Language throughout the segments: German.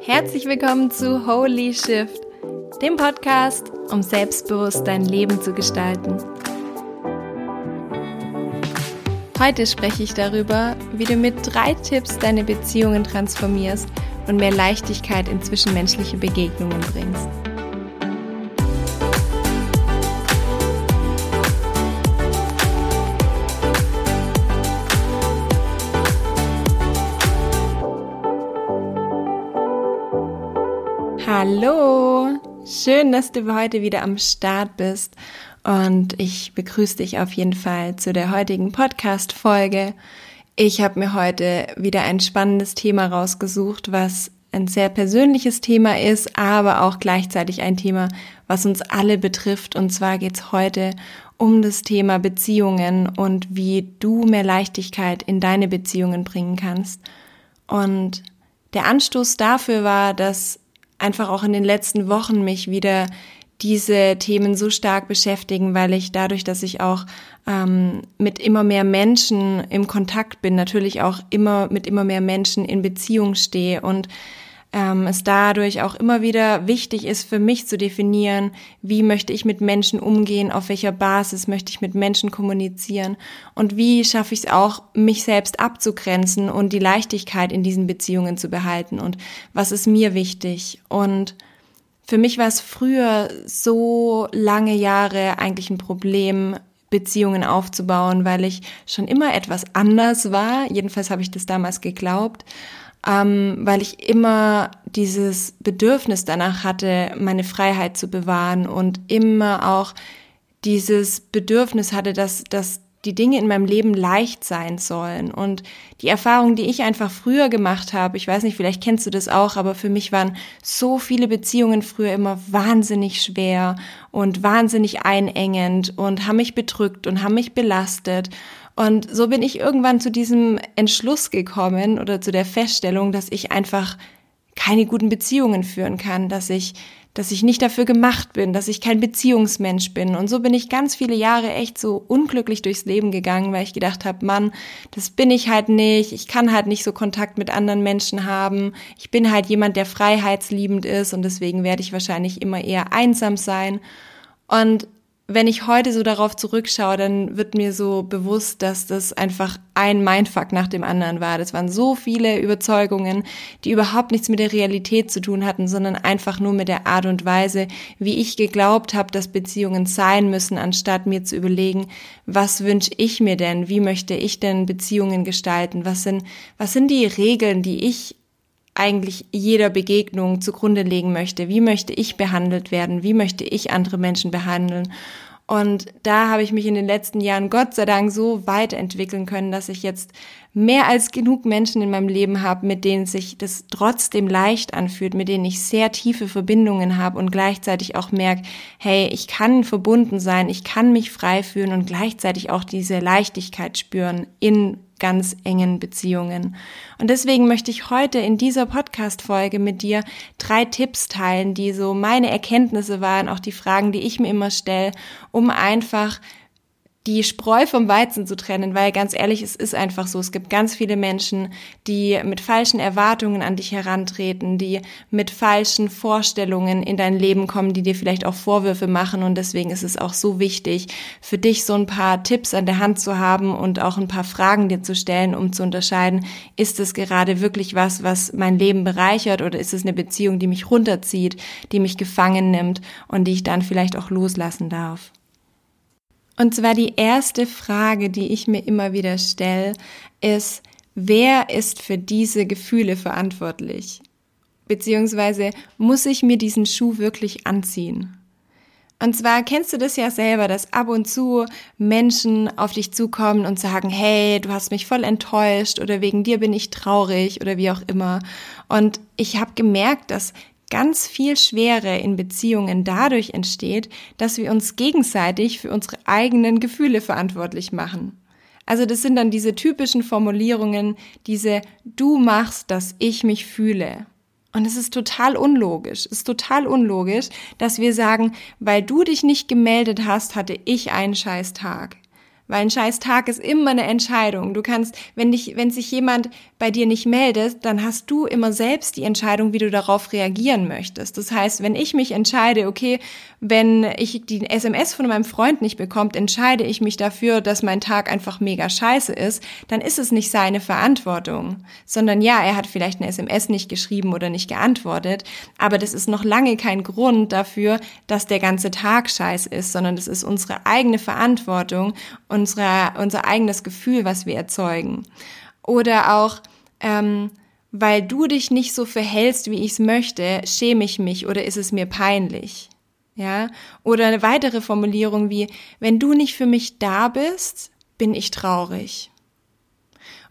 Herzlich willkommen zu Holy Shift, dem Podcast, um selbstbewusst dein Leben zu gestalten. Heute spreche ich darüber, wie du mit drei Tipps deine Beziehungen transformierst und mehr Leichtigkeit in zwischenmenschliche Begegnungen bringst. Hallo, schön, dass du heute wieder am Start bist und ich begrüße dich auf jeden Fall zu der heutigen Podcast-Folge. Ich habe mir heute wieder ein spannendes Thema rausgesucht, was ein sehr persönliches Thema ist, aber auch gleichzeitig ein Thema, was uns alle betrifft. Und zwar geht es heute um das Thema Beziehungen und wie du mehr Leichtigkeit in deine Beziehungen bringen kannst. Und der Anstoß dafür war, dass einfach auch in den letzten Wochen mich wieder diese Themen so stark beschäftigen, weil ich dadurch, dass ich auch ähm, mit immer mehr Menschen im Kontakt bin, natürlich auch immer mit immer mehr Menschen in Beziehung stehe und ähm, es dadurch auch immer wieder wichtig ist für mich zu definieren, wie möchte ich mit Menschen umgehen, auf welcher Basis möchte ich mit Menschen kommunizieren und wie schaffe ich es auch, mich selbst abzugrenzen und die Leichtigkeit in diesen Beziehungen zu behalten und was ist mir wichtig. Und für mich war es früher so lange Jahre eigentlich ein Problem, Beziehungen aufzubauen, weil ich schon immer etwas anders war. Jedenfalls habe ich das damals geglaubt ähm, weil ich immer dieses Bedürfnis danach hatte, meine Freiheit zu bewahren und immer auch dieses Bedürfnis hatte, dass, dass die Dinge in meinem Leben leicht sein sollen. Und die Erfahrung, die ich einfach früher gemacht habe, ich weiß nicht, vielleicht kennst du das auch, aber für mich waren so viele Beziehungen früher immer wahnsinnig schwer und wahnsinnig einengend und haben mich bedrückt und haben mich belastet. Und so bin ich irgendwann zu diesem Entschluss gekommen oder zu der Feststellung, dass ich einfach keine guten Beziehungen führen kann, dass ich, dass ich nicht dafür gemacht bin, dass ich kein Beziehungsmensch bin. Und so bin ich ganz viele Jahre echt so unglücklich durchs Leben gegangen, weil ich gedacht habe, Mann, das bin ich halt nicht. Ich kann halt nicht so Kontakt mit anderen Menschen haben. Ich bin halt jemand, der freiheitsliebend ist und deswegen werde ich wahrscheinlich immer eher einsam sein. Und wenn ich heute so darauf zurückschaue, dann wird mir so bewusst, dass das einfach ein Mindfuck nach dem anderen war. Das waren so viele Überzeugungen, die überhaupt nichts mit der Realität zu tun hatten, sondern einfach nur mit der Art und Weise, wie ich geglaubt habe, dass Beziehungen sein müssen, anstatt mir zu überlegen, was wünsche ich mir denn? Wie möchte ich denn Beziehungen gestalten? Was sind, was sind die Regeln, die ich eigentlich jeder Begegnung zugrunde legen möchte. Wie möchte ich behandelt werden? Wie möchte ich andere Menschen behandeln? Und da habe ich mich in den letzten Jahren Gott sei Dank so weiterentwickeln können, dass ich jetzt mehr als genug Menschen in meinem Leben habe, mit denen sich das trotzdem leicht anfühlt, mit denen ich sehr tiefe Verbindungen habe und gleichzeitig auch merke, hey, ich kann verbunden sein, ich kann mich frei fühlen und gleichzeitig auch diese Leichtigkeit spüren in ganz engen Beziehungen. Und deswegen möchte ich heute in dieser Podcast-Folge mit dir drei Tipps teilen, die so meine Erkenntnisse waren, auch die Fragen, die ich mir immer stelle, um einfach die Spreu vom Weizen zu trennen, weil ganz ehrlich, es ist einfach so. Es gibt ganz viele Menschen, die mit falschen Erwartungen an dich herantreten, die mit falschen Vorstellungen in dein Leben kommen, die dir vielleicht auch Vorwürfe machen. Und deswegen ist es auch so wichtig, für dich so ein paar Tipps an der Hand zu haben und auch ein paar Fragen dir zu stellen, um zu unterscheiden, ist es gerade wirklich was, was mein Leben bereichert oder ist es eine Beziehung, die mich runterzieht, die mich gefangen nimmt und die ich dann vielleicht auch loslassen darf. Und zwar die erste Frage, die ich mir immer wieder stelle, ist, wer ist für diese Gefühle verantwortlich? Beziehungsweise muss ich mir diesen Schuh wirklich anziehen? Und zwar kennst du das ja selber, dass ab und zu Menschen auf dich zukommen und sagen, hey, du hast mich voll enttäuscht oder wegen dir bin ich traurig oder wie auch immer. Und ich habe gemerkt, dass ganz viel Schwere in Beziehungen dadurch entsteht, dass wir uns gegenseitig für unsere eigenen Gefühle verantwortlich machen. Also das sind dann diese typischen Formulierungen, diese du machst, dass ich mich fühle. Und es ist total unlogisch. Es ist total unlogisch, dass wir sagen, weil du dich nicht gemeldet hast, hatte ich einen scheiß Tag. Weil ein scheiß Tag ist immer eine Entscheidung. Du kannst, wenn dich, wenn sich jemand bei dir nicht meldet, dann hast du immer selbst die Entscheidung, wie du darauf reagieren möchtest. Das heißt, wenn ich mich entscheide, okay, wenn ich die SMS von meinem Freund nicht bekommt, entscheide ich mich dafür, dass mein Tag einfach mega scheiße ist, dann ist es nicht seine Verantwortung, sondern ja, er hat vielleicht eine SMS nicht geschrieben oder nicht geantwortet, aber das ist noch lange kein Grund dafür, dass der ganze Tag scheiße ist, sondern das ist unsere eigene Verantwortung und unsere, unser eigenes Gefühl, was wir erzeugen. Oder auch, ähm, weil du dich nicht so verhältst, wie ich es möchte, schäme ich mich oder ist es mir peinlich. Ja? Oder eine weitere Formulierung wie, wenn du nicht für mich da bist, bin ich traurig.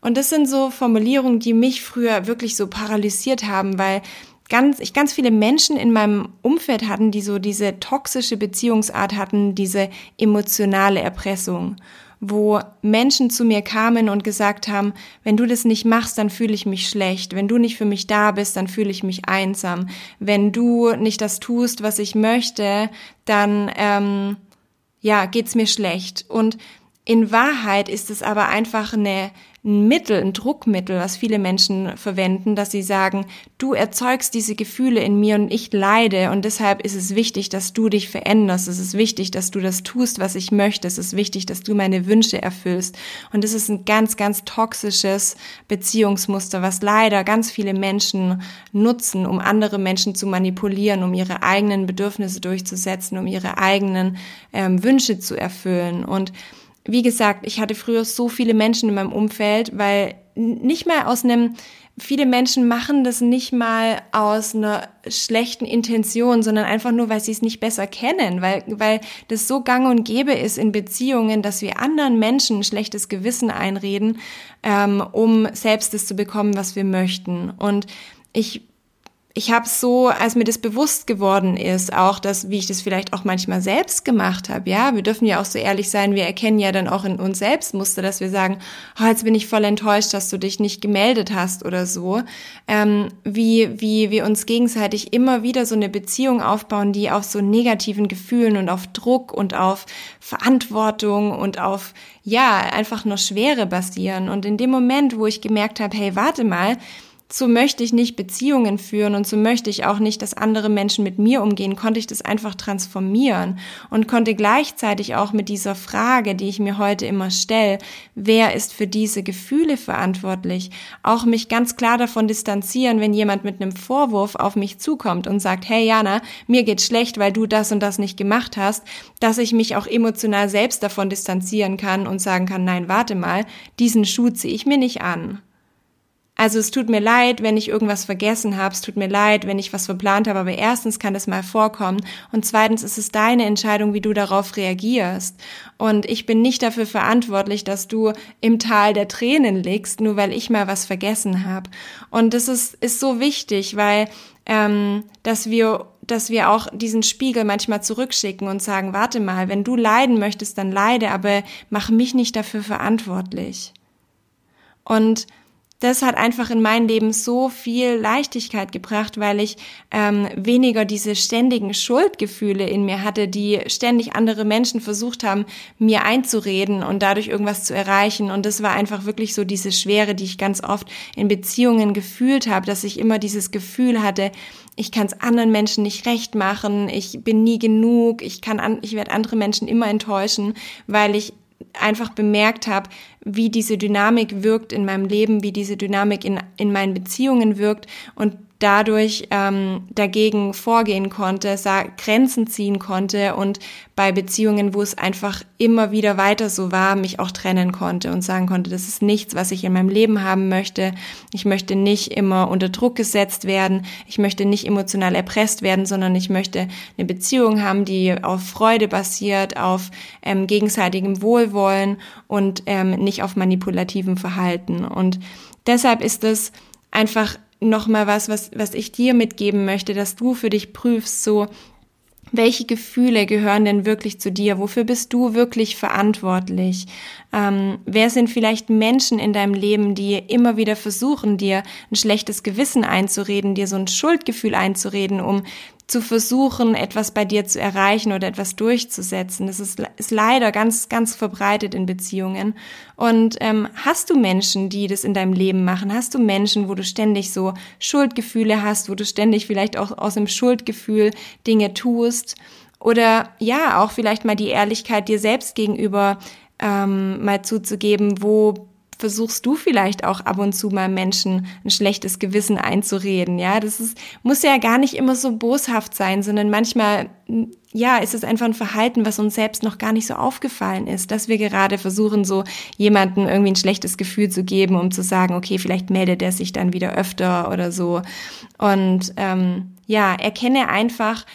Und das sind so Formulierungen, die mich früher wirklich so paralysiert haben, weil ganz, ich ganz viele Menschen in meinem Umfeld hatten, die so diese toxische Beziehungsart hatten, diese emotionale Erpressung, wo Menschen zu mir kamen und gesagt haben, wenn du das nicht machst, dann fühle ich mich schlecht. Wenn du nicht für mich da bist, dann fühle ich mich einsam. Wenn du nicht das tust, was ich möchte, dann ähm, ja geht's mir schlecht. Und in Wahrheit ist es aber einfach eine ein Mittel, ein Druckmittel, was viele Menschen verwenden, dass sie sagen, du erzeugst diese Gefühle in mir und ich leide und deshalb ist es wichtig, dass du dich veränderst. Es ist wichtig, dass du das tust, was ich möchte. Es ist wichtig, dass du meine Wünsche erfüllst. Und es ist ein ganz, ganz toxisches Beziehungsmuster, was leider ganz viele Menschen nutzen, um andere Menschen zu manipulieren, um ihre eigenen Bedürfnisse durchzusetzen, um ihre eigenen ähm, Wünsche zu erfüllen. Und wie gesagt, ich hatte früher so viele Menschen in meinem Umfeld, weil nicht mal aus einem, viele Menschen machen das nicht mal aus einer schlechten Intention, sondern einfach nur, weil sie es nicht besser kennen, weil, weil das so gang und gäbe ist in Beziehungen, dass wir anderen Menschen ein schlechtes Gewissen einreden, ähm, um selbst das zu bekommen, was wir möchten. Und ich ich habe so, als mir das bewusst geworden ist, auch das, wie ich das vielleicht auch manchmal selbst gemacht habe, ja, wir dürfen ja auch so ehrlich sein, wir erkennen ja dann auch in uns selbst Muster, dass wir sagen, oh, jetzt bin ich voll enttäuscht, dass du dich nicht gemeldet hast oder so, ähm, wie, wie wir uns gegenseitig immer wieder so eine Beziehung aufbauen, die auf so negativen Gefühlen und auf Druck und auf Verantwortung und auf, ja, einfach nur Schwere basieren. Und in dem Moment, wo ich gemerkt habe, hey, warte mal, so möchte ich nicht Beziehungen führen und so möchte ich auch nicht, dass andere Menschen mit mir umgehen, konnte ich das einfach transformieren und konnte gleichzeitig auch mit dieser Frage, die ich mir heute immer stelle, wer ist für diese Gefühle verantwortlich, auch mich ganz klar davon distanzieren, wenn jemand mit einem Vorwurf auf mich zukommt und sagt, hey Jana, mir geht's schlecht, weil du das und das nicht gemacht hast, dass ich mich auch emotional selbst davon distanzieren kann und sagen kann, nein, warte mal, diesen Schuh ziehe ich mir nicht an. Also es tut mir leid, wenn ich irgendwas vergessen habe, es tut mir leid, wenn ich was verplant habe, aber erstens kann das mal vorkommen und zweitens ist es deine Entscheidung, wie du darauf reagierst. Und ich bin nicht dafür verantwortlich, dass du im Tal der Tränen liegst, nur weil ich mal was vergessen habe. Und das ist, ist so wichtig, weil ähm, dass wir dass wir auch diesen Spiegel manchmal zurückschicken und sagen, warte mal, wenn du leiden möchtest, dann leide, aber mach mich nicht dafür verantwortlich. Und das hat einfach in mein Leben so viel Leichtigkeit gebracht, weil ich ähm, weniger diese ständigen Schuldgefühle in mir hatte, die ständig andere Menschen versucht haben, mir einzureden und dadurch irgendwas zu erreichen. Und das war einfach wirklich so diese Schwere, die ich ganz oft in Beziehungen gefühlt habe, dass ich immer dieses Gefühl hatte, ich kann es anderen Menschen nicht recht machen, ich bin nie genug, ich kann, an, ich werde andere Menschen immer enttäuschen, weil ich einfach bemerkt habe, wie diese Dynamik wirkt in meinem Leben, wie diese Dynamik in, in meinen Beziehungen wirkt und dadurch ähm, dagegen vorgehen konnte, Grenzen ziehen konnte und bei Beziehungen, wo es einfach immer wieder weiter so war, mich auch trennen konnte und sagen konnte, das ist nichts, was ich in meinem Leben haben möchte. Ich möchte nicht immer unter Druck gesetzt werden. Ich möchte nicht emotional erpresst werden, sondern ich möchte eine Beziehung haben, die auf Freude basiert, auf ähm, gegenseitigem Wohlwollen und ähm, nicht auf manipulativem Verhalten. Und deshalb ist es einfach nochmal was, was, was ich dir mitgeben möchte, dass du für dich prüfst, so, welche Gefühle gehören denn wirklich zu dir? Wofür bist du wirklich verantwortlich? Ähm, wer sind vielleicht Menschen in deinem Leben, die immer wieder versuchen, dir ein schlechtes Gewissen einzureden, dir so ein Schuldgefühl einzureden, um zu versuchen, etwas bei dir zu erreichen oder etwas durchzusetzen. Das ist, ist leider ganz, ganz verbreitet in Beziehungen. Und ähm, hast du Menschen, die das in deinem Leben machen? Hast du Menschen, wo du ständig so Schuldgefühle hast, wo du ständig vielleicht auch aus dem Schuldgefühl Dinge tust? Oder ja, auch vielleicht mal die Ehrlichkeit dir selbst gegenüber ähm, mal zuzugeben, wo versuchst du vielleicht auch ab und zu mal Menschen ein schlechtes Gewissen einzureden. Ja, das ist, muss ja gar nicht immer so boshaft sein, sondern manchmal, ja, ist es einfach ein Verhalten, was uns selbst noch gar nicht so aufgefallen ist, dass wir gerade versuchen, so jemanden irgendwie ein schlechtes Gefühl zu geben, um zu sagen, okay, vielleicht meldet er sich dann wieder öfter oder so. Und ähm, ja, erkenne einfach,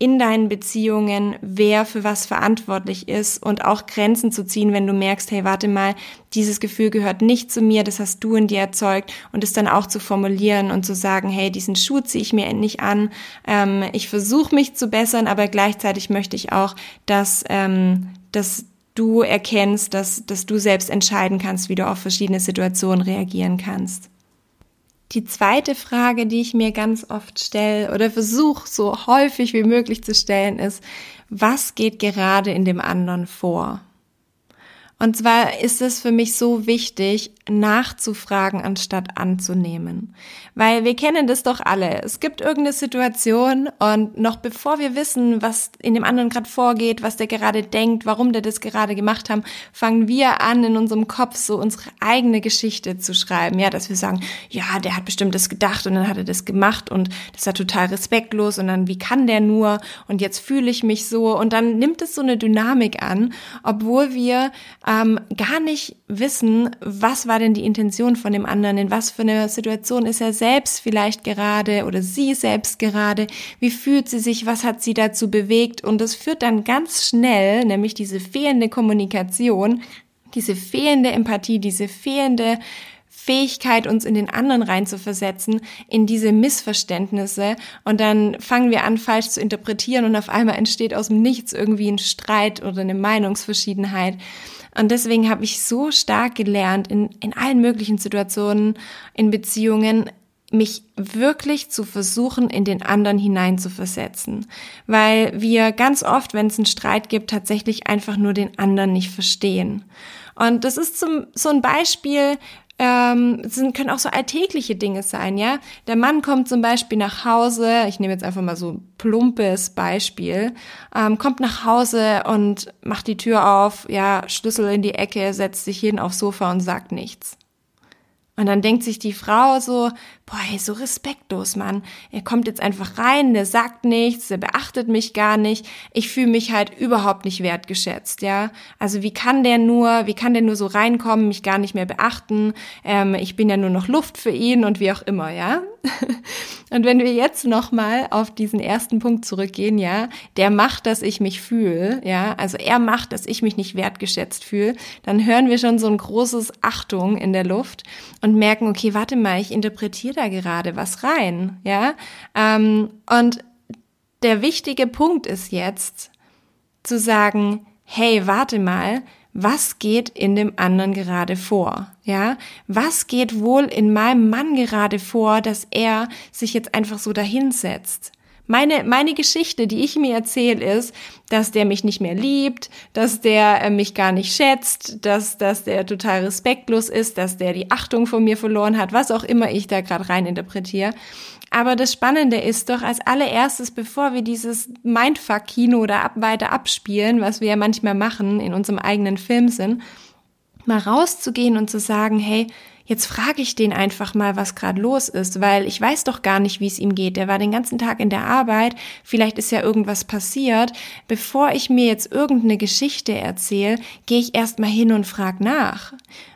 in deinen Beziehungen, wer für was verantwortlich ist und auch Grenzen zu ziehen, wenn du merkst, hey, warte mal, dieses Gefühl gehört nicht zu mir, das hast du in dir erzeugt und es dann auch zu formulieren und zu sagen, hey, diesen Schuh ziehe ich mir endlich an, ähm, ich versuche mich zu bessern, aber gleichzeitig möchte ich auch, dass, ähm, dass du erkennst, dass, dass du selbst entscheiden kannst, wie du auf verschiedene Situationen reagieren kannst. Die zweite Frage, die ich mir ganz oft stelle oder versuche so häufig wie möglich zu stellen, ist, was geht gerade in dem anderen vor? Und zwar ist es für mich so wichtig, nachzufragen, anstatt anzunehmen. Weil wir kennen das doch alle. Es gibt irgendeine Situation und noch bevor wir wissen, was in dem anderen gerade vorgeht, was der gerade denkt, warum der das gerade gemacht haben, fangen wir an, in unserem Kopf so unsere eigene Geschichte zu schreiben. Ja, dass wir sagen, ja, der hat bestimmt das gedacht und dann hat er das gemacht und das war total respektlos und dann, wie kann der nur und jetzt fühle ich mich so und dann nimmt es so eine Dynamik an, obwohl wir ähm, gar nicht wissen, was war denn die Intention von dem anderen, in was für eine Situation ist er selbst vielleicht gerade oder sie selbst gerade, wie fühlt sie sich, was hat sie dazu bewegt und das führt dann ganz schnell, nämlich diese fehlende Kommunikation, diese fehlende Empathie, diese fehlende Fähigkeit, uns in den anderen reinzuversetzen, in diese Missverständnisse. Und dann fangen wir an, falsch zu interpretieren und auf einmal entsteht aus dem Nichts irgendwie ein Streit oder eine Meinungsverschiedenheit. Und deswegen habe ich so stark gelernt, in, in allen möglichen Situationen, in Beziehungen, mich wirklich zu versuchen, in den anderen hineinzuversetzen. Weil wir ganz oft, wenn es einen Streit gibt, tatsächlich einfach nur den anderen nicht verstehen. Und das ist zum, so ein Beispiel, ähm, sind, können auch so alltägliche Dinge sein, ja. Der Mann kommt zum Beispiel nach Hause, ich nehme jetzt einfach mal so plumpes Beispiel, ähm, kommt nach Hause und macht die Tür auf, ja, Schlüssel in die Ecke, setzt sich hin aufs Sofa und sagt nichts. Und dann denkt sich die Frau so, boah, ey, so respektlos, Mann. Er kommt jetzt einfach rein, der sagt nichts, der beachtet mich gar nicht. Ich fühle mich halt überhaupt nicht wertgeschätzt, ja. Also wie kann der nur, wie kann der nur so reinkommen, mich gar nicht mehr beachten? Ähm, ich bin ja nur noch Luft für ihn und wie auch immer, ja. Und wenn wir jetzt nochmal auf diesen ersten Punkt zurückgehen, ja, der macht, dass ich mich fühle, ja, also er macht, dass ich mich nicht wertgeschätzt fühle, dann hören wir schon so ein großes Achtung in der Luft und merken, okay, warte mal, ich interpretiere da gerade was rein, ja. Ähm, und der wichtige Punkt ist jetzt zu sagen, hey, warte mal, was geht in dem anderen gerade vor? Ja, was geht wohl in meinem Mann gerade vor, dass er sich jetzt einfach so dahinsetzt? Meine, meine Geschichte, die ich mir erzähle, ist, dass der mich nicht mehr liebt, dass der äh, mich gar nicht schätzt, dass, dass der total respektlos ist, dass der die Achtung von mir verloren hat, was auch immer ich da gerade rein interpretiere. Aber das Spannende ist doch als allererstes, bevor wir dieses Mindfuck-Kino oder ab, weiter abspielen, was wir ja manchmal machen in unserem eigenen Film sind, mal rauszugehen und zu sagen, hey, Jetzt frage ich den einfach mal, was gerade los ist, weil ich weiß doch gar nicht, wie es ihm geht. Der war den ganzen Tag in der Arbeit, vielleicht ist ja irgendwas passiert. Bevor ich mir jetzt irgendeine Geschichte erzähle, gehe ich erstmal hin und frage nach.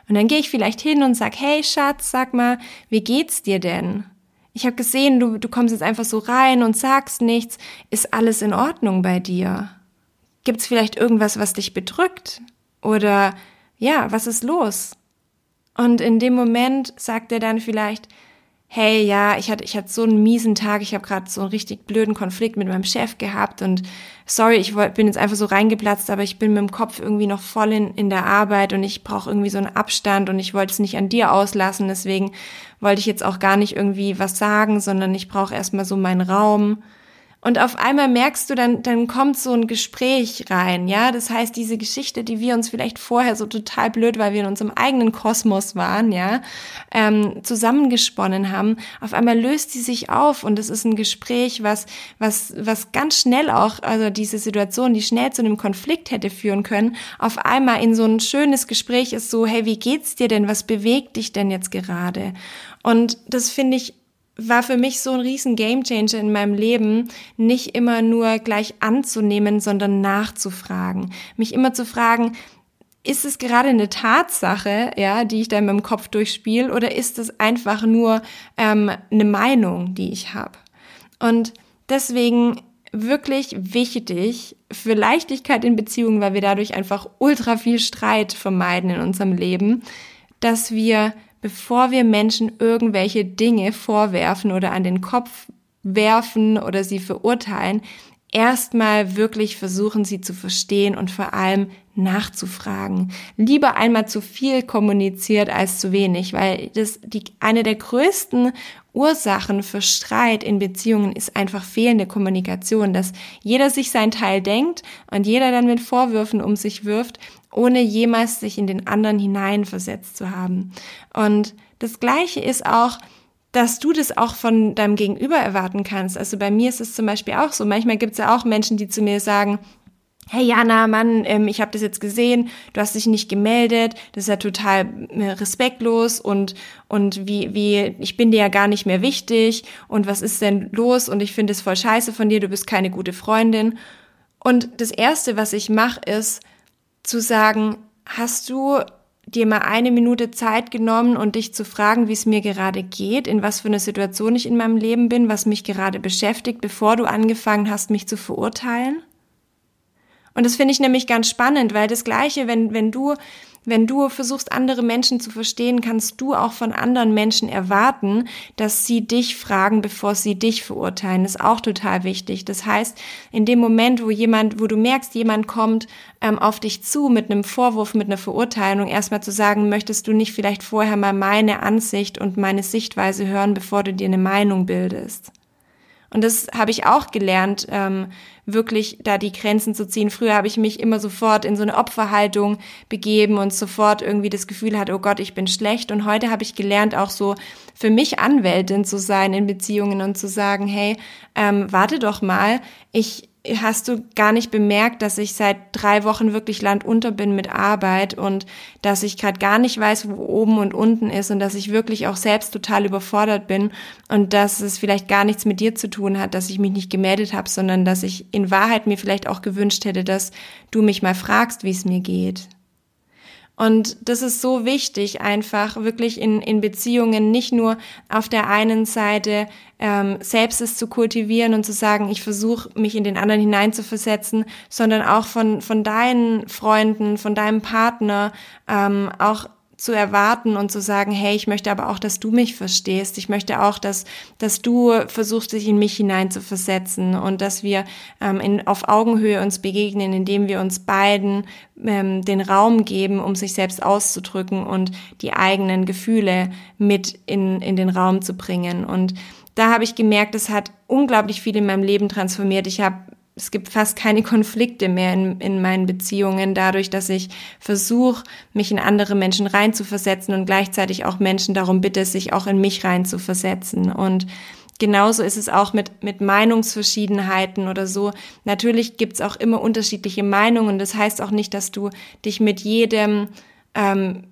Und dann gehe ich vielleicht hin und sag, hey Schatz, sag mal, wie geht's dir denn? Ich habe gesehen, du, du kommst jetzt einfach so rein und sagst nichts. Ist alles in Ordnung bei dir? Gibt's vielleicht irgendwas, was dich bedrückt? Oder ja, was ist los? Und in dem Moment sagt er dann vielleicht, hey, ja, ich hatte, ich hatte so einen miesen Tag, ich habe gerade so einen richtig blöden Konflikt mit meinem Chef gehabt und sorry, ich bin jetzt einfach so reingeplatzt, aber ich bin mit dem Kopf irgendwie noch voll in, in der Arbeit und ich brauche irgendwie so einen Abstand und ich wollte es nicht an dir auslassen, deswegen wollte ich jetzt auch gar nicht irgendwie was sagen, sondern ich brauche erstmal so meinen Raum. Und auf einmal merkst du, dann, dann kommt so ein Gespräch rein, ja. Das heißt, diese Geschichte, die wir uns vielleicht vorher so total blöd, weil wir in unserem eigenen Kosmos waren, ja, ähm, zusammengesponnen haben, auf einmal löst sie sich auf und es ist ein Gespräch, was, was, was ganz schnell auch, also diese Situation, die schnell zu einem Konflikt hätte führen können, auf einmal in so ein schönes Gespräch ist so, hey, wie geht's dir denn? Was bewegt dich denn jetzt gerade? Und das finde ich war für mich so ein riesen Gamechanger in meinem Leben, nicht immer nur gleich anzunehmen, sondern nachzufragen. Mich immer zu fragen, ist es gerade eine Tatsache, ja, die ich da in meinem Kopf durchspiele, oder ist es einfach nur ähm, eine Meinung, die ich habe? Und deswegen wirklich wichtig für Leichtigkeit in Beziehungen, weil wir dadurch einfach ultra viel Streit vermeiden in unserem Leben, dass wir bevor wir Menschen irgendwelche Dinge vorwerfen oder an den Kopf werfen oder sie verurteilen, erstmal wirklich versuchen, sie zu verstehen und vor allem nachzufragen. Lieber einmal zu viel kommuniziert als zu wenig, weil das die, eine der größten Ursachen für Streit in Beziehungen ist einfach fehlende Kommunikation, dass jeder sich sein Teil denkt und jeder dann mit Vorwürfen um sich wirft ohne jemals sich in den anderen hineinversetzt zu haben. Und das Gleiche ist auch, dass du das auch von deinem Gegenüber erwarten kannst. Also bei mir ist es zum Beispiel auch so. Manchmal gibt es ja auch Menschen, die zu mir sagen, hey Jana, Mann, ähm, ich habe das jetzt gesehen, du hast dich nicht gemeldet, das ist ja total äh, respektlos und und wie wie ich bin dir ja gar nicht mehr wichtig und was ist denn los und ich finde es voll scheiße von dir, du bist keine gute Freundin. Und das erste, was ich mache, ist zu sagen, hast du dir mal eine Minute Zeit genommen und dich zu fragen, wie es mir gerade geht, in was für eine Situation ich in meinem Leben bin, was mich gerade beschäftigt, bevor du angefangen hast, mich zu verurteilen? Und das finde ich nämlich ganz spannend, weil das Gleiche, wenn, wenn du wenn du versuchst, andere Menschen zu verstehen, kannst du auch von anderen Menschen erwarten, dass sie dich fragen, bevor sie dich verurteilen. Das ist auch total wichtig. Das heißt, in dem Moment, wo jemand, wo du merkst, jemand kommt ähm, auf dich zu mit einem Vorwurf, mit einer Verurteilung, erstmal zu sagen, möchtest du nicht vielleicht vorher mal meine Ansicht und meine Sichtweise hören, bevor du dir eine Meinung bildest. Und das habe ich auch gelernt, ähm, wirklich da die Grenzen zu ziehen. Früher habe ich mich immer sofort in so eine Opferhaltung begeben und sofort irgendwie das Gefühl hatte, oh Gott, ich bin schlecht. Und heute habe ich gelernt, auch so für mich Anwältin zu sein in Beziehungen und zu sagen, hey, ähm, warte doch mal, ich hast du gar nicht bemerkt, dass ich seit drei Wochen wirklich landunter bin mit Arbeit und dass ich gerade gar nicht weiß, wo oben und unten ist und dass ich wirklich auch selbst total überfordert bin und dass es vielleicht gar nichts mit dir zu tun hat, dass ich mich nicht gemeldet habe, sondern dass ich in Wahrheit mir vielleicht auch gewünscht hätte, dass du mich mal fragst, wie es mir geht. Und das ist so wichtig, einfach wirklich in, in Beziehungen nicht nur auf der einen Seite ähm, selbst es zu kultivieren und zu sagen, ich versuche mich in den anderen hineinzuversetzen, sondern auch von, von deinen Freunden, von deinem Partner ähm, auch zu erwarten und zu sagen, hey, ich möchte aber auch, dass du mich verstehst. Ich möchte auch, dass, dass du versuchst, dich in mich hineinzuversetzen und dass wir ähm, in, auf Augenhöhe uns begegnen, indem wir uns beiden ähm, den Raum geben, um sich selbst auszudrücken und die eigenen Gefühle mit in, in den Raum zu bringen. Und da habe ich gemerkt, es hat unglaublich viel in meinem Leben transformiert. Ich habe es gibt fast keine Konflikte mehr in, in meinen Beziehungen, dadurch, dass ich versuche, mich in andere Menschen reinzuversetzen und gleichzeitig auch Menschen darum bitte, sich auch in mich reinzuversetzen. Und genauso ist es auch mit, mit Meinungsverschiedenheiten oder so. Natürlich gibt's auch immer unterschiedliche Meinungen. Das heißt auch nicht, dass du dich mit jedem ähm,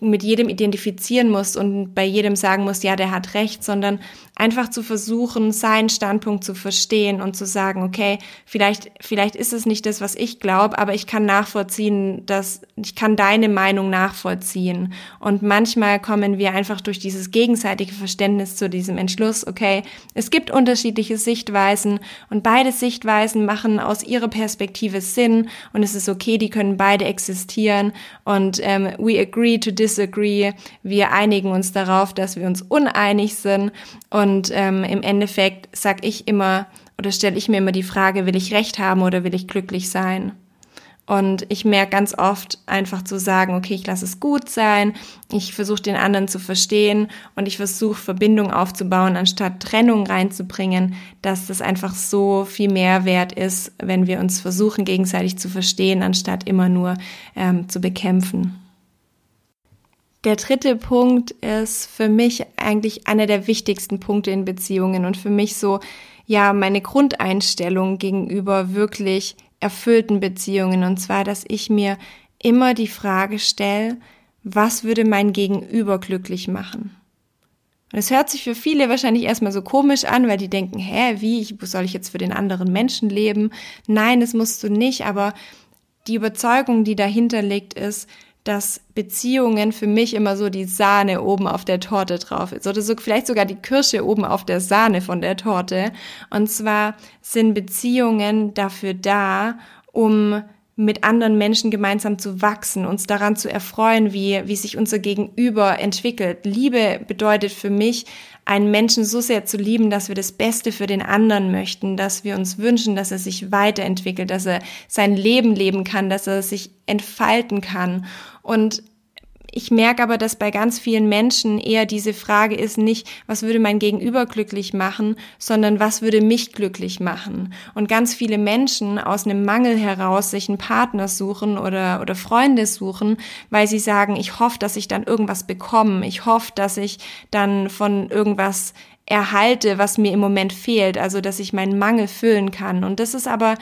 mit jedem identifizieren musst und bei jedem sagen musst, ja, der hat recht, sondern einfach zu versuchen, seinen Standpunkt zu verstehen und zu sagen, okay, vielleicht, vielleicht ist es nicht das, was ich glaube, aber ich kann nachvollziehen, dass ich kann deine Meinung nachvollziehen. Und manchmal kommen wir einfach durch dieses gegenseitige Verständnis zu diesem Entschluss, okay, es gibt unterschiedliche Sichtweisen und beide Sichtweisen machen aus ihrer Perspektive Sinn und es ist okay, die können beide existieren und ähm, we agree to disagree. Wir einigen uns darauf, dass wir uns uneinig sind. Und ähm, im Endeffekt sag ich immer oder stelle ich mir immer die Frage, will ich recht haben oder will ich glücklich sein? Und ich merke ganz oft einfach zu sagen, okay, ich lasse es gut sein, ich versuche den anderen zu verstehen und ich versuche Verbindung aufzubauen, anstatt Trennung reinzubringen, dass das einfach so viel mehr wert ist, wenn wir uns versuchen, gegenseitig zu verstehen, anstatt immer nur ähm, zu bekämpfen. Der dritte Punkt ist für mich eigentlich einer der wichtigsten Punkte in Beziehungen und für mich so, ja, meine Grundeinstellung gegenüber wirklich erfüllten Beziehungen. Und zwar, dass ich mir immer die Frage stelle, was würde mein Gegenüber glücklich machen? Und es hört sich für viele wahrscheinlich erstmal so komisch an, weil die denken, hä, wie, ich, soll ich jetzt für den anderen Menschen leben? Nein, das musst du nicht, aber die Überzeugung, die dahinter liegt, ist, dass Beziehungen für mich immer so die Sahne oben auf der Torte drauf ist oder so vielleicht sogar die Kirsche oben auf der Sahne von der Torte. Und zwar sind Beziehungen dafür da, um mit anderen Menschen gemeinsam zu wachsen, uns daran zu erfreuen, wie, wie sich unser Gegenüber entwickelt. Liebe bedeutet für mich, einen Menschen so sehr zu lieben, dass wir das Beste für den anderen möchten, dass wir uns wünschen, dass er sich weiterentwickelt, dass er sein Leben leben kann, dass er sich entfalten kann. Und ich merke aber, dass bei ganz vielen Menschen eher diese Frage ist nicht, was würde mein Gegenüber glücklich machen, sondern was würde mich glücklich machen. Und ganz viele Menschen aus einem Mangel heraus sich einen Partner suchen oder, oder Freunde suchen, weil sie sagen, ich hoffe, dass ich dann irgendwas bekomme. Ich hoffe, dass ich dann von irgendwas erhalte, was mir im Moment fehlt. Also, dass ich meinen Mangel füllen kann. Und das ist aber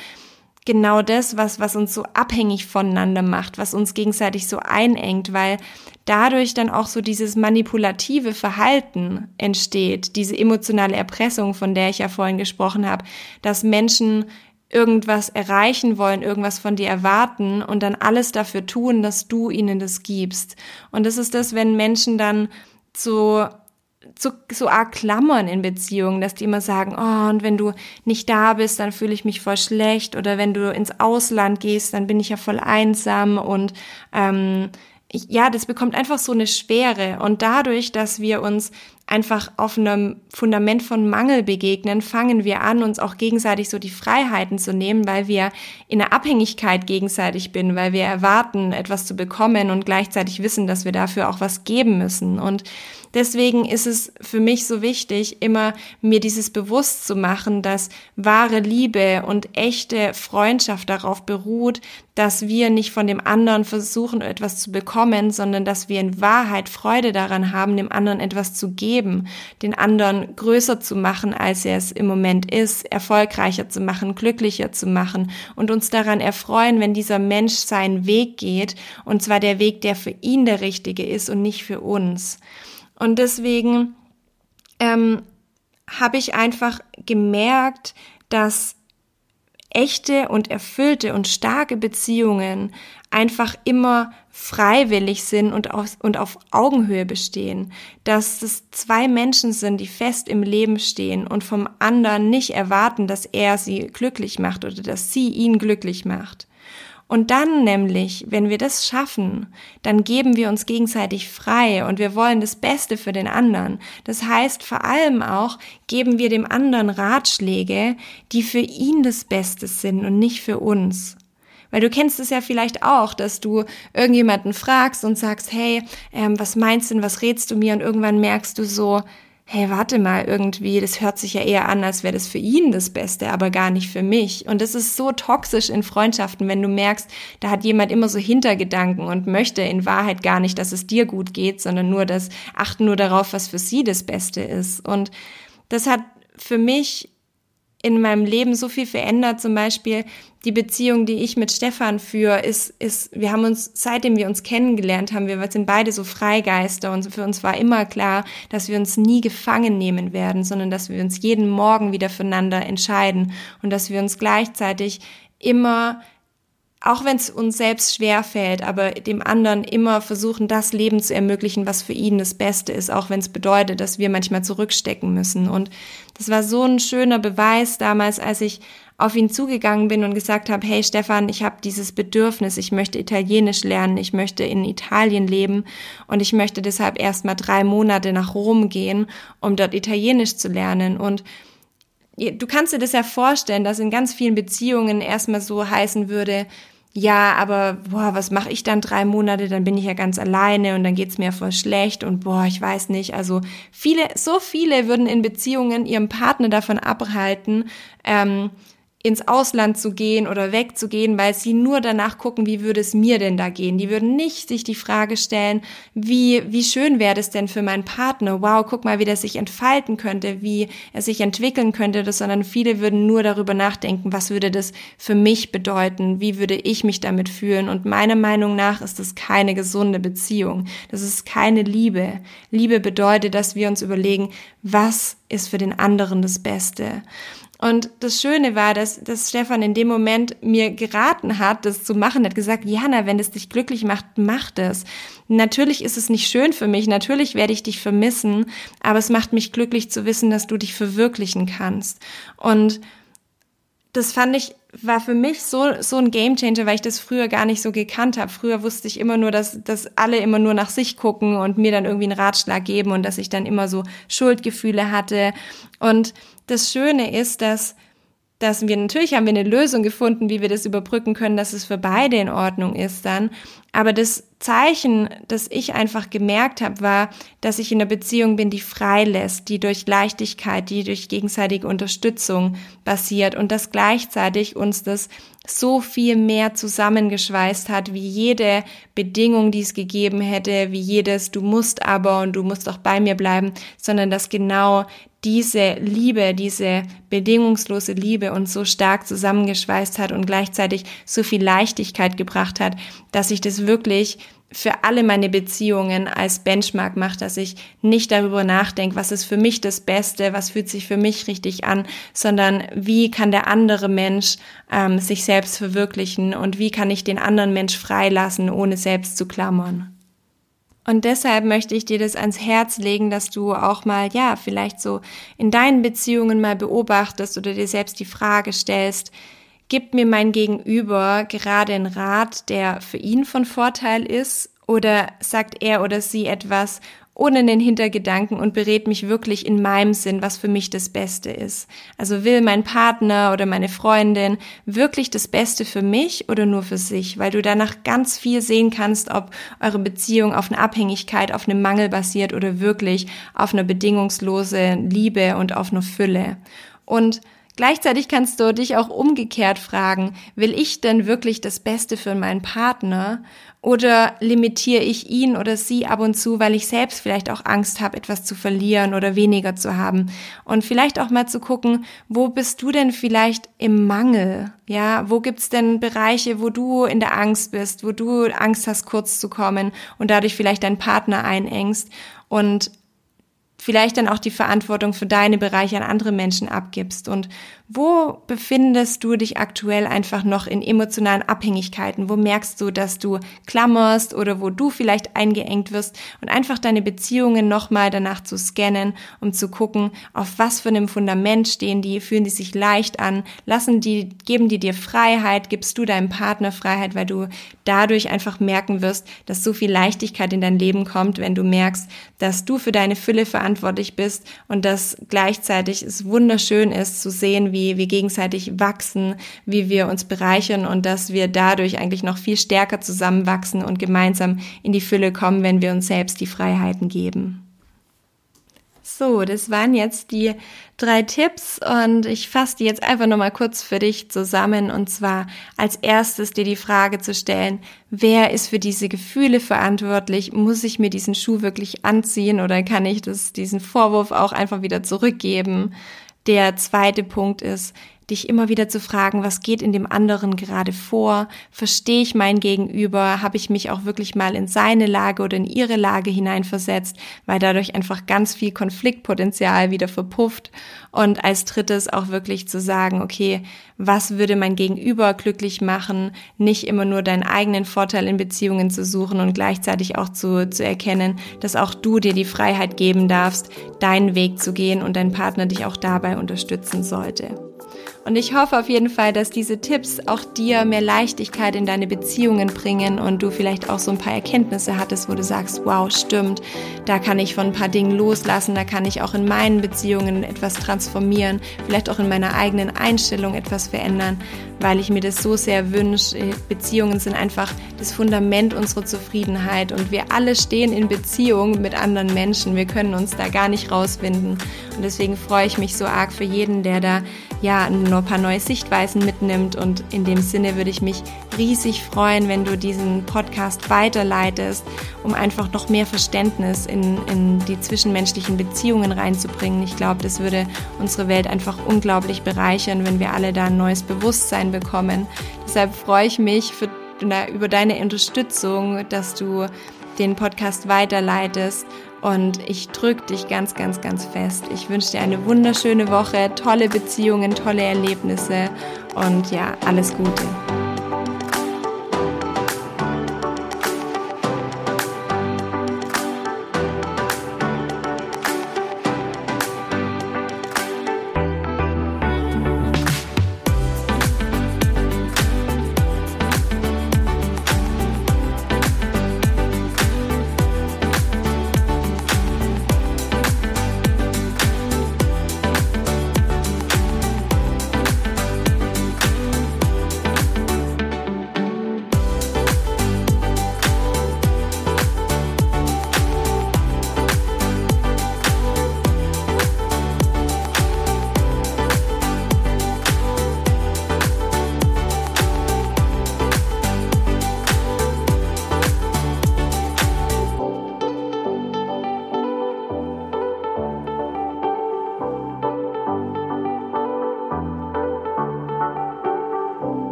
genau das, was, was uns so abhängig voneinander macht, was uns gegenseitig so einengt, weil dadurch dann auch so dieses manipulative Verhalten entsteht, diese emotionale Erpressung, von der ich ja vorhin gesprochen habe, dass Menschen irgendwas erreichen wollen, irgendwas von dir erwarten und dann alles dafür tun, dass du ihnen das gibst. Und das ist das, wenn Menschen dann so so, so arg klammern in Beziehungen, dass die immer sagen, oh, und wenn du nicht da bist, dann fühle ich mich voll schlecht. Oder wenn du ins Ausland gehst, dann bin ich ja voll einsam. Und ähm, ja, das bekommt einfach so eine Schwere. Und dadurch, dass wir uns einfach auf einem Fundament von Mangel begegnen, fangen wir an, uns auch gegenseitig so die Freiheiten zu nehmen, weil wir in der Abhängigkeit gegenseitig bin, weil wir erwarten, etwas zu bekommen und gleichzeitig wissen, dass wir dafür auch was geben müssen. Und Deswegen ist es für mich so wichtig, immer mir dieses bewusst zu machen, dass wahre Liebe und echte Freundschaft darauf beruht, dass wir nicht von dem anderen versuchen, etwas zu bekommen, sondern dass wir in Wahrheit Freude daran haben, dem anderen etwas zu geben, den anderen größer zu machen, als er es im Moment ist, erfolgreicher zu machen, glücklicher zu machen und uns daran erfreuen, wenn dieser Mensch seinen Weg geht, und zwar der Weg, der für ihn der richtige ist und nicht für uns. Und deswegen ähm, habe ich einfach gemerkt, dass echte und erfüllte und starke Beziehungen einfach immer freiwillig sind und auf, und auf Augenhöhe bestehen, dass es zwei Menschen sind, die fest im Leben stehen und vom anderen nicht erwarten, dass er sie glücklich macht oder dass sie ihn glücklich macht. Und dann nämlich, wenn wir das schaffen, dann geben wir uns gegenseitig frei und wir wollen das Beste für den anderen. Das heißt, vor allem auch geben wir dem anderen Ratschläge, die für ihn das Beste sind und nicht für uns. Weil du kennst es ja vielleicht auch, dass du irgendjemanden fragst und sagst, hey, ähm, was meinst du denn, was rätst du mir? Und irgendwann merkst du so, hey, warte mal, irgendwie, das hört sich ja eher an, als wäre das für ihn das Beste, aber gar nicht für mich. Und das ist so toxisch in Freundschaften, wenn du merkst, da hat jemand immer so Hintergedanken und möchte in Wahrheit gar nicht, dass es dir gut geht, sondern nur das, achten nur darauf, was für sie das Beste ist. Und das hat für mich in meinem Leben so viel verändert. Zum Beispiel die Beziehung, die ich mit Stefan führe, ist, ist, wir haben uns, seitdem wir uns kennengelernt haben, wir sind beide so Freigeister und für uns war immer klar, dass wir uns nie gefangen nehmen werden, sondern dass wir uns jeden Morgen wieder füreinander entscheiden und dass wir uns gleichzeitig immer auch wenn es uns selbst schwer fällt, aber dem anderen immer versuchen, das Leben zu ermöglichen, was für ihn das Beste ist, auch wenn es bedeutet, dass wir manchmal zurückstecken müssen. Und das war so ein schöner Beweis damals, als ich auf ihn zugegangen bin und gesagt habe, hey Stefan, ich habe dieses Bedürfnis, ich möchte Italienisch lernen, ich möchte in Italien leben und ich möchte deshalb erst mal drei Monate nach Rom gehen, um dort Italienisch zu lernen. Und du kannst dir das ja vorstellen, dass in ganz vielen Beziehungen erstmal so heißen würde, ja, aber boah, was mache ich dann drei Monate? Dann bin ich ja ganz alleine und dann geht's mir voll schlecht und boah, ich weiß nicht. Also viele, so viele würden in Beziehungen ihrem Partner davon abhalten, ähm, ins Ausland zu gehen oder wegzugehen, weil sie nur danach gucken, wie würde es mir denn da gehen. Die würden nicht sich die Frage stellen, wie, wie schön wäre das denn für meinen Partner? Wow, guck mal, wie der sich entfalten könnte, wie er sich entwickeln könnte, sondern viele würden nur darüber nachdenken, was würde das für mich bedeuten? Wie würde ich mich damit fühlen? Und meiner Meinung nach ist das keine gesunde Beziehung. Das ist keine Liebe. Liebe bedeutet, dass wir uns überlegen, was ist für den anderen das Beste. Und das Schöne war, dass, dass Stefan in dem Moment mir geraten hat, das zu machen. Er hat gesagt, Jana, wenn es dich glücklich macht, mach das. Natürlich ist es nicht schön für mich, natürlich werde ich dich vermissen, aber es macht mich glücklich zu wissen, dass du dich verwirklichen kannst. Und das fand ich, war für mich so, so ein Gamechanger, weil ich das früher gar nicht so gekannt habe. Früher wusste ich immer nur, dass, dass alle immer nur nach sich gucken und mir dann irgendwie einen Ratschlag geben und dass ich dann immer so Schuldgefühle hatte. Und das Schöne ist, dass dass wir natürlich haben wir eine Lösung gefunden, wie wir das überbrücken können, dass es für beide in Ordnung ist dann. Aber das Zeichen, das ich einfach gemerkt habe, war, dass ich in einer Beziehung bin, die frei lässt, die durch Leichtigkeit, die durch gegenseitige Unterstützung basiert und dass gleichzeitig uns das so viel mehr zusammengeschweißt hat, wie jede Bedingung, die es gegeben hätte, wie jedes du musst aber und du musst auch bei mir bleiben, sondern dass genau diese Liebe, diese bedingungslose Liebe uns so stark zusammengeschweißt hat und gleichzeitig so viel Leichtigkeit gebracht hat, dass ich das wirklich für alle meine Beziehungen als Benchmark mache, dass ich nicht darüber nachdenke, was ist für mich das Beste, was fühlt sich für mich richtig an, sondern wie kann der andere Mensch ähm, sich selbst verwirklichen und wie kann ich den anderen Mensch freilassen, ohne selbst zu klammern. Und deshalb möchte ich dir das ans Herz legen, dass du auch mal, ja, vielleicht so in deinen Beziehungen mal beobachtest oder dir selbst die Frage stellst, gibt mir mein Gegenüber gerade einen Rat, der für ihn von Vorteil ist? Oder sagt er oder sie etwas, ohne den Hintergedanken und berät mich wirklich in meinem Sinn, was für mich das Beste ist. Also will mein Partner oder meine Freundin wirklich das Beste für mich oder nur für sich, weil du danach ganz viel sehen kannst, ob eure Beziehung auf eine Abhängigkeit, auf einem Mangel basiert oder wirklich auf einer bedingungslosen Liebe und auf einer Fülle. Und Gleichzeitig kannst du dich auch umgekehrt fragen, will ich denn wirklich das Beste für meinen Partner oder limitiere ich ihn oder sie ab und zu, weil ich selbst vielleicht auch Angst habe, etwas zu verlieren oder weniger zu haben? Und vielleicht auch mal zu gucken, wo bist du denn vielleicht im Mangel? Ja, wo gibt's denn Bereiche, wo du in der Angst bist, wo du Angst hast, kurz zu kommen und dadurch vielleicht deinen Partner einengst? Und vielleicht dann auch die Verantwortung für deine Bereiche an andere Menschen abgibst? Und wo befindest du dich aktuell einfach noch in emotionalen Abhängigkeiten? Wo merkst du, dass du klammerst oder wo du vielleicht eingeengt wirst? Und einfach deine Beziehungen nochmal danach zu scannen, um zu gucken, auf was für einem Fundament stehen die, fühlen die sich leicht an, lassen die, geben die dir Freiheit, gibst du deinem Partner Freiheit, weil du dadurch einfach merken wirst, dass so viel Leichtigkeit in dein Leben kommt, wenn du merkst, dass du für deine Fülle verantwortlich bist und dass gleichzeitig es wunderschön ist zu sehen, wie wir gegenseitig wachsen, wie wir uns bereichern und dass wir dadurch eigentlich noch viel stärker zusammenwachsen und gemeinsam in die Fülle kommen, wenn wir uns selbst die Freiheiten geben. So, das waren jetzt die drei Tipps und ich fasse die jetzt einfach nochmal kurz für dich zusammen und zwar als erstes dir die Frage zu stellen, wer ist für diese Gefühle verantwortlich? Muss ich mir diesen Schuh wirklich anziehen oder kann ich das, diesen Vorwurf auch einfach wieder zurückgeben? Der zweite Punkt ist, dich immer wieder zu fragen, was geht in dem anderen gerade vor? Verstehe ich mein Gegenüber? Habe ich mich auch wirklich mal in seine Lage oder in ihre Lage hineinversetzt, weil dadurch einfach ganz viel Konfliktpotenzial wieder verpufft? Und als drittes auch wirklich zu sagen, okay, was würde mein Gegenüber glücklich machen? Nicht immer nur deinen eigenen Vorteil in Beziehungen zu suchen und gleichzeitig auch zu, zu erkennen, dass auch du dir die Freiheit geben darfst, deinen Weg zu gehen und dein Partner dich auch dabei unterstützen sollte. Und ich hoffe auf jeden Fall, dass diese Tipps auch dir mehr Leichtigkeit in deine Beziehungen bringen und du vielleicht auch so ein paar Erkenntnisse hattest, wo du sagst, wow, stimmt, da kann ich von ein paar Dingen loslassen, da kann ich auch in meinen Beziehungen etwas transformieren, vielleicht auch in meiner eigenen Einstellung etwas verändern, weil ich mir das so sehr wünsche. Beziehungen sind einfach das Fundament unserer Zufriedenheit und wir alle stehen in Beziehung mit anderen Menschen. Wir können uns da gar nicht rausfinden. Und deswegen freue ich mich so arg für jeden, der da ja nur ein paar neue Sichtweisen mitnimmt. Und in dem Sinne würde ich mich riesig freuen, wenn du diesen Podcast weiterleitest, um einfach noch mehr Verständnis in, in die zwischenmenschlichen Beziehungen reinzubringen. Ich glaube, das würde unsere Welt einfach unglaublich bereichern, wenn wir alle da ein neues Bewusstsein bekommen. Deshalb freue ich mich für, über deine Unterstützung, dass du den Podcast weiterleitest und ich drücke dich ganz, ganz, ganz fest. Ich wünsche dir eine wunderschöne Woche, tolle Beziehungen, tolle Erlebnisse und ja, alles Gute.